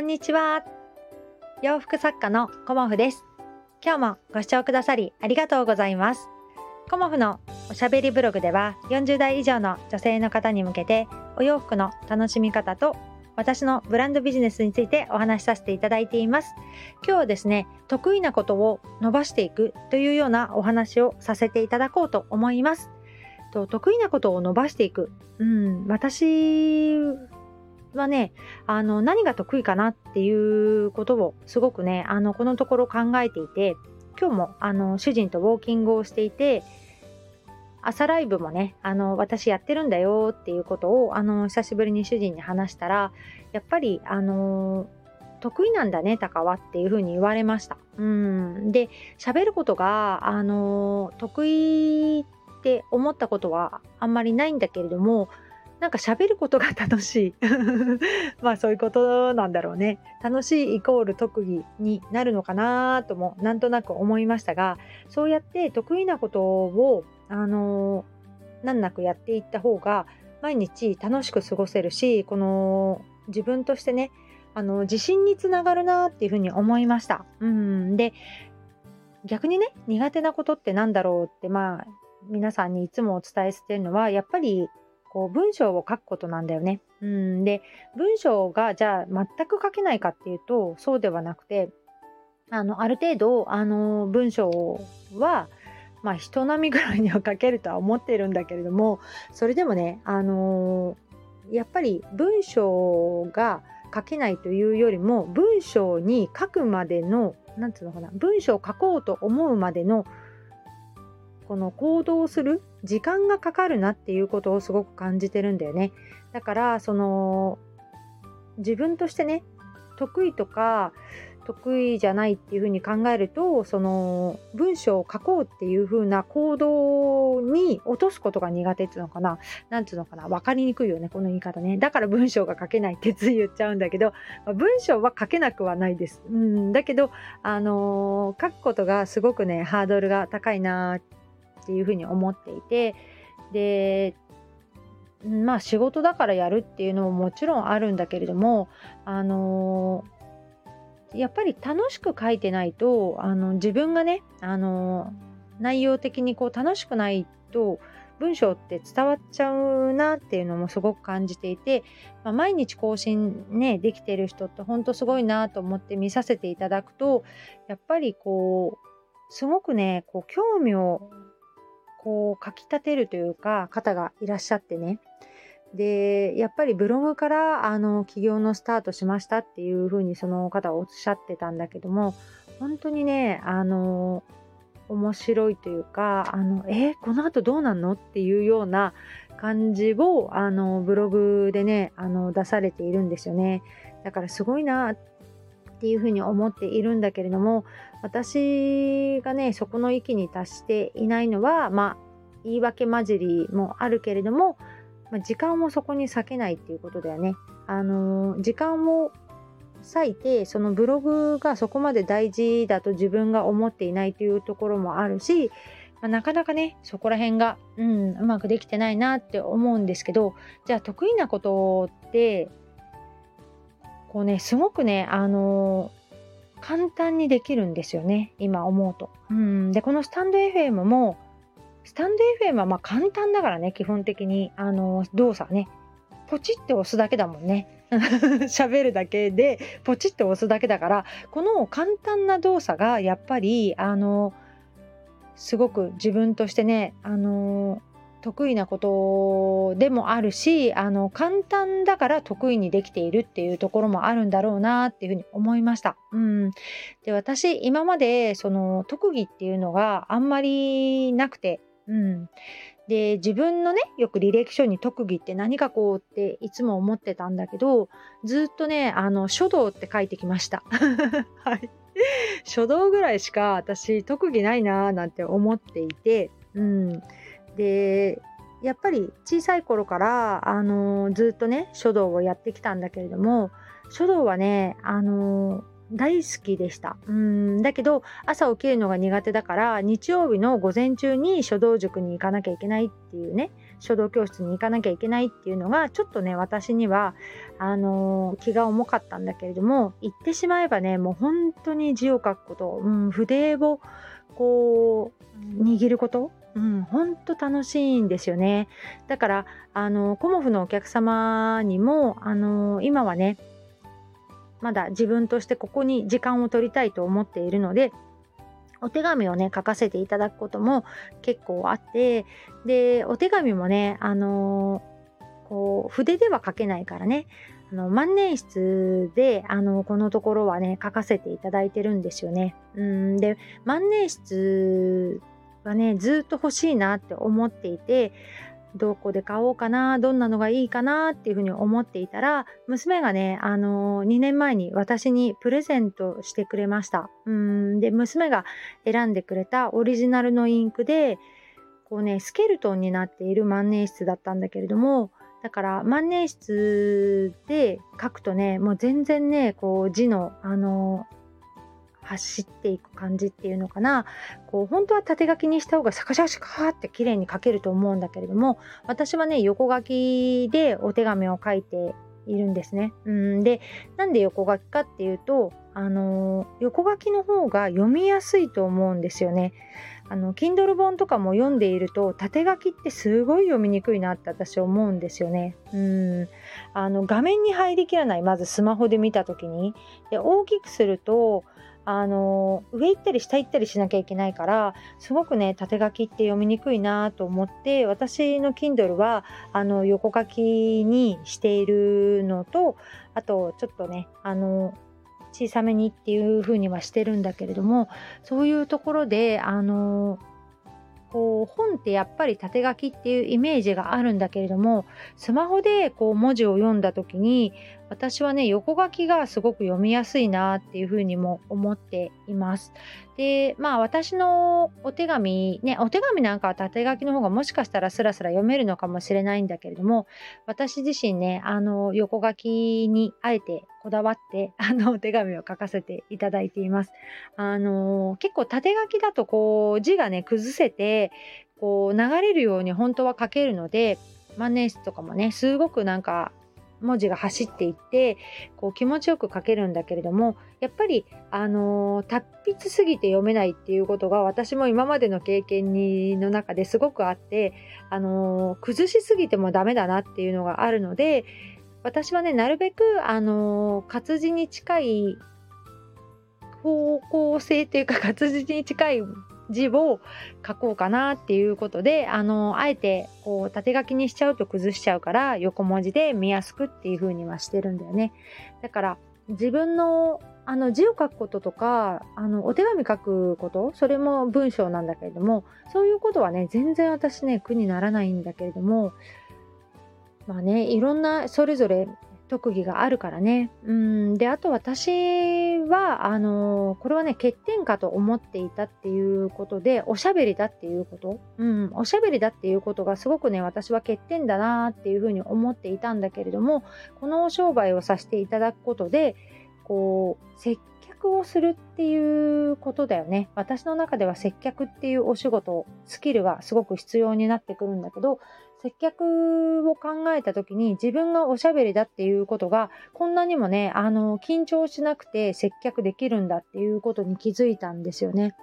んにちは。洋服作家のコモフです。今日もご視聴くださりありがとうございます。コモフのおしゃべりブログでは40代以上の女性の方に向けてお洋服の楽しみ方と私のブランドビジネスについてお話しさせていただいています。今日はですね、得意なことを伸ばしていくというようなお話をさせていただこうと思います。と得意なことを伸ばしていく。うん、私はね、あの、何が得意かなっていうことをすごくね、あの、このところ考えていて、今日も、あの、主人とウォーキングをしていて、朝ライブもね、あの、私やってるんだよっていうことを、あの、久しぶりに主人に話したら、やっぱり、あの、得意なんだね、タカはっていうふうに言われました。うん。で、喋ることが、あの、得意って思ったことはあんまりないんだけれども、なんか喋ることが楽しい。まあそういうことなんだろうね。楽しいイコール特技になるのかなともなんとなく思いましたが、そうやって得意なことを、あの難なくやっていった方が毎日楽しく過ごせるし、この自分としてね、あの自信につながるなっていうふうに思いました。うん。で、逆にね、苦手なことってなんだろうって、まあ、皆さんにいつもお伝えしてるのは、やっぱりこう文章を書くことなんだよね。うん、で文章がじゃあ全く書けないかっていうとそうではなくてあのある程度あの文章はまあ人並みぐらいには書けるとは思ってるんだけれどもそれでもねあのやっぱり文章が書けないというよりも文章に書くまでの何て言うのかな文章を書こうと思うまでのこの行動する時間がかかるなっていうことをすごく感じてるんだよね。だからその自分としてね得意とか得意じゃないっていうふうに考えるとその文章を書こうっていうふうな行動に落とすことが苦手っていうのかな。なんていうのかな。分かりにくいよねこの言い方ね。だから文章が書けないってつい言っちゃうんだけど、まあ、文章は書けなくはないです、うん、だけどあのー、書くことがすごくねハードルが高いなってっていうふうに思っていてでまあ仕事だからやるっていうのももちろんあるんだけれどもあのー、やっぱり楽しく書いてないとあの自分がねあのー、内容的にこう楽しくないと文章って伝わっちゃうなっていうのもすごく感じていて、まあ、毎日更新ねできてる人って本当すごいなと思って見させていただくとやっぱりこうすごくねこう興味をこう書き立てるというか方がいらっしゃってね。でやっぱりブログからあの起業のスタートしましたっていうふうにその方はおっしゃってたんだけども本当にねあの面白いというかあのえこの後どうなんのっていうような感じをあのブログでねあの出されているんですよね。だからすごいなっていうふうに思っているんだけれども私がねそこの域に達していないのはまあ言い訳混じりもあるけれども、まあ、時間をそこに割けないっていうことだよね。あのー、時間を割いてそのブログがそこまで大事だと自分が思っていないというところもあるし、まあ、なかなかねそこら辺が、うん、うまくできてないなって思うんですけどじゃあ得意なことってこうねすごくねあのー、簡単にできるんですよね今思うと。うんでこのスタンド FM もスタンド FM はまあ簡単だからね基本的にあのー、動作ねポチって押すだけだもんね。喋るだけでポチって押すだけだからこの簡単な動作がやっぱりあのすごく自分としてねあの得意なことでもあるしあの簡単だから得意にできているっていうところもあるんだろうなっていうふうに思いました。うん、で私今までその特技っていうのがあんまりなくて、うん、で自分のねよく履歴書に特技って何かこうっていつも思ってたんだけどずっとねあの書道って書いてきました。はい書道ぐらいしか私特技ないなーなんて思っていて、うん、でやっぱり小さい頃から、あのー、ずっとね書道をやってきたんだけれども書道はね、あのー、大好きでした。うんだけど朝起きるのが苦手だから日曜日の午前中に書道塾に行かなきゃいけないっていうね書道教室に行かなきゃいけないっていうのがちょっとね私にはあのー、気が重かったんだけれども行ってしまえばねもう本当に字を書くこと、うん、筆をこう握ることうん、本当楽しいんですよね。だから、あの、コモフのお客様にも、あの、今はね、まだ自分としてここに時間を取りたいと思っているので、お手紙をね書かせていただくことも結構あってでお手紙もねあのこう筆では書けないからねあの万年筆であのこのところはね書かせていただいてるんですよね。うんで万年筆はねずっと欲しいなって思っていてどこで買おうかなどんなのがいいかなっていうふうに思っていたら娘がねあのー2年前に私にプレゼントしてくれました。うんで娘が選んでくれたオリジナルのインクでこうねスケルトンになっている万年筆だったんだけれどもだから万年筆で書くとねもう全然ねこう字のあの走っていく感じっていうのかなこう本当は縦書きにした方がシャカシャカシャカって綺麗に書けると思うんだけれども私はね横書きでお手紙を書いているんですね。うんでなんで横書きかっていうとあの横書きの方が読みやすいと思うんですよね。あの Kindle 本とかも読んでいると縦書きってすごい読みにくいなって私思うんですよね。うんあの画面に入りきらないまずスマホで見た時にで大きくするとあの上行ったり下行ったりしなきゃいけないからすごくね縦書きって読みにくいなと思って私の Kindle はあの横書きにしているのとあとちょっとねあの小さめにっていう風にはしてるんだけれどもそういうところであのこう本ってやっぱり縦書きっていうイメージがあるんだけれどもスマホでこう文字を読んだ時に私はね横書きがすごく読みやすいなっていうふうにも思っています。でまあ私のお手紙ねお手紙なんかは縦書きの方がもしかしたらスラスラ読めるのかもしれないんだけれども私自身ねあの横書きにあえてこだわって あのお手紙を書かせていただいています。あの結構縦書きだとこう字がね崩せてこう流れるように本当は書けるので万年筆とかもねすごくなんか文字が走っていってこう気持ちよく書けるんだけれどもやっぱりあの、達筆すぎて読めないっていうことが私も今までの経験にの中ですごくあってあの、崩しすぎてもダメだなっていうのがあるので私はねなるべくあの、活字に近い方向性というか活字に近い字を書こうかなっていうことであのあえてこう縦書きにしちゃうと崩しちゃうから横文字で見やすくっていう風にはしてるんだよね。だから自分のあの字を書くこととかあのお手紙書くことそれも文章なんだけれどもそういうことはね全然私ね苦にならないんだけれどもまあねいろんなそれぞれ特技があるからね。うん、で、あと私は、あのこれはね、欠点かと思っていたっていうことで、おしゃべりだっていうこと、うん、おしゃべりだっていうことがすごくね、私は欠点だなっていうふうに思っていたんだけれども、このお商売をさせていただくことで、こう、接客をするっていうことだよね。私の中では接客っていうお仕事、スキルがすごく必要になってくるんだけど、接客を考えた時に自分がおしゃべりだっていうことがこんなにもねあの緊張しなくて接客できるんだっていうことに気づいたんですよね。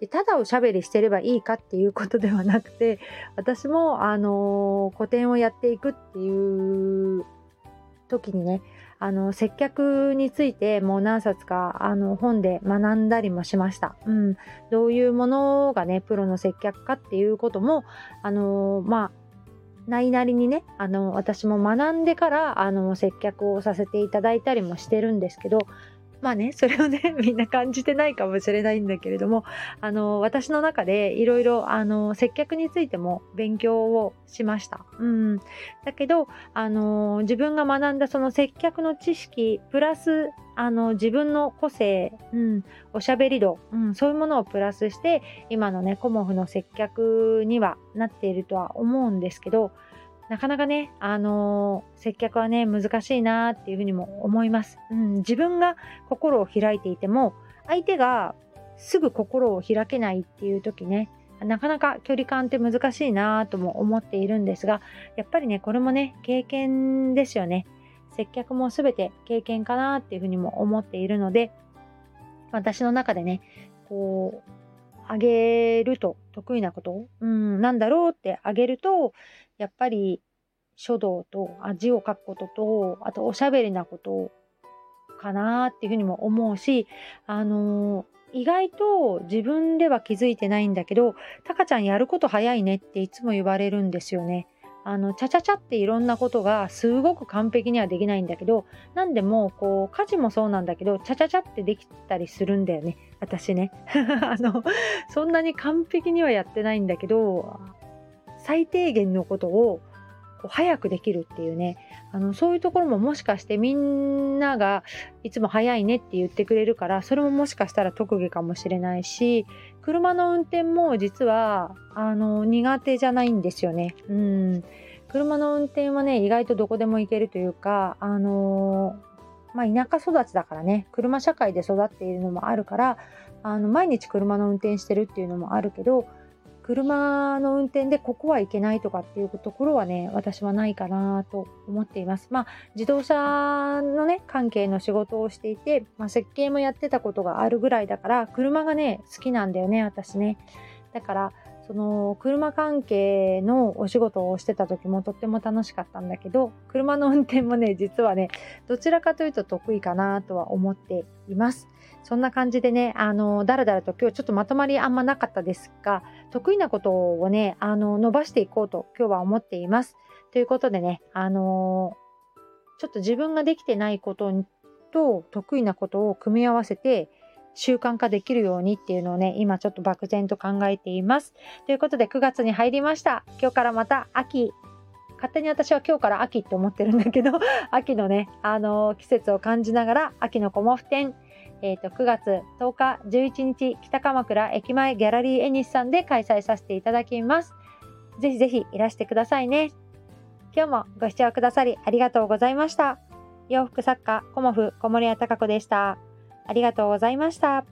でただおしゃべりしてればいいかっていうことではなくて私もあの個展をやっていくっていう時にねあの接客についてもう何冊かあの本で学んだりもしました、うん、どういうものがねプロの接客かっていうこともあのまあないなりにねあの私も学んでからあの接客をさせていただいたりもしてるんですけどまあね それをねみんな感じてないかもしれないんだけれどもあの私の中でいろいろ接客についても勉強をしました。うん、だけどあの自分が学んだその接客の知識プラスあの自分の個性、うん、おしゃべり度、うん、そういうものをプラスして今のねコモフの接客にはなっているとは思うんですけどなかなかね、あのー、接客はね、難しいなっていうふうにも思います。うん、自分が心を開いていても、相手がすぐ心を開けないっていう時ね、なかなか距離感って難しいなとも思っているんですが、やっぱりね、これもね、経験ですよね。接客も全て経験かなっていうふうにも思っているので、私の中でね、こう、あげると得意なこと、うん、なんだろうってあげると、やっぱり書道と字を書くことと、あとおしゃべりなことかなっていうふうにも思うし、あのー、意外と自分では気づいてないんだけど、タカちゃんやること早いねっていつも言われるんですよね。あの、ちゃちゃちゃっていろんなことがすごく完璧にはできないんだけど、なんでも、こう、家事もそうなんだけど、ちゃちゃちゃってできたりするんだよね。私ね。あの、そんなに完璧にはやってないんだけど、最低限のことをこう早くできるっていうねあのそういうところももしかしてみんながいつも早いねって言ってくれるからそれももしかしたら特技かもしれないし車の運転も実はあの苦手じゃないんですよね。うん車の運転はね意外とどこでも行けるというかあのまあ、田舎育ちだからね車社会で育っているのもあるからあの毎日車の運転してるっていうのもあるけど車の運転でここはいけないとかっていうところはね、私はないかなと思っています。まあ、自動車のね、関係の仕事をしていて、まあ、設計もやってたことがあるぐらいだから、車がね、好きなんだよね、私ね。だから、その車関係のお仕事をしてた時もとっても楽しかったんだけど、車の運転もね、実はね、どちらかというと得意かなとは思っています。そんな感じでね、あの、だらだらと今日ちょっとまとまりあんまなかったですが、得意なことをね、あの、伸ばしていこうと今日は思っています。ということでね、あのちょっと自分ができてないことと得意なことを組み合わせて、習慣化できるようにっていうのをね、今ちょっと漠然と考えています。ということで9月に入りました。今日からまた秋勝手に私は今日から秋って思ってるんだけど、秋のね、あのー、季節を感じながら、秋のコモフ展、えー、と9月10日11日北鎌倉駅前ギャラリーエニスさんで開催させていただきます。ぜひぜひいらしてくださいね。今日もご視聴くださりありがとうございました。洋服作家コモフ小森屋隆子でした。ありがとうございました。